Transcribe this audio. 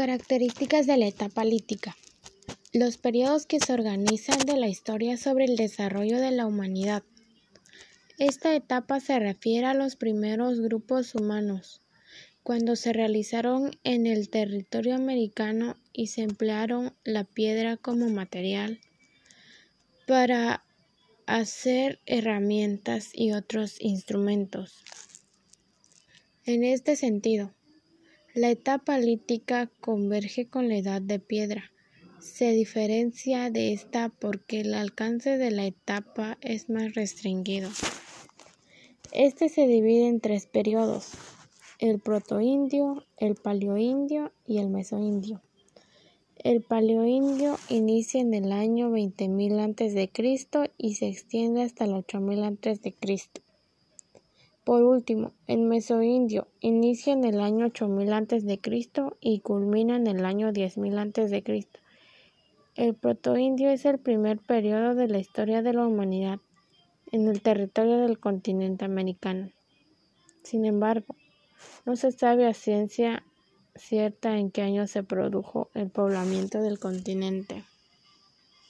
Características de la etapa lítica. Los periodos que se organizan de la historia sobre el desarrollo de la humanidad. Esta etapa se refiere a los primeros grupos humanos, cuando se realizaron en el territorio americano y se emplearon la piedra como material para hacer herramientas y otros instrumentos. En este sentido, la etapa lítica converge con la edad de piedra. Se diferencia de esta porque el alcance de la etapa es más restringido. Este se divide en tres periodos: el protoindio, el paleoindio y el mesoindio. El paleoindio inicia en el año 20.000 a.C. y se extiende hasta el 8.000 a.C. Por último, el mesoindio inicia en el año 8000 a.C. y culmina en el año 10000 a.C. El protoindio es el primer periodo de la historia de la humanidad en el territorio del continente americano. Sin embargo, no se sabe a ciencia cierta en qué año se produjo el poblamiento del continente.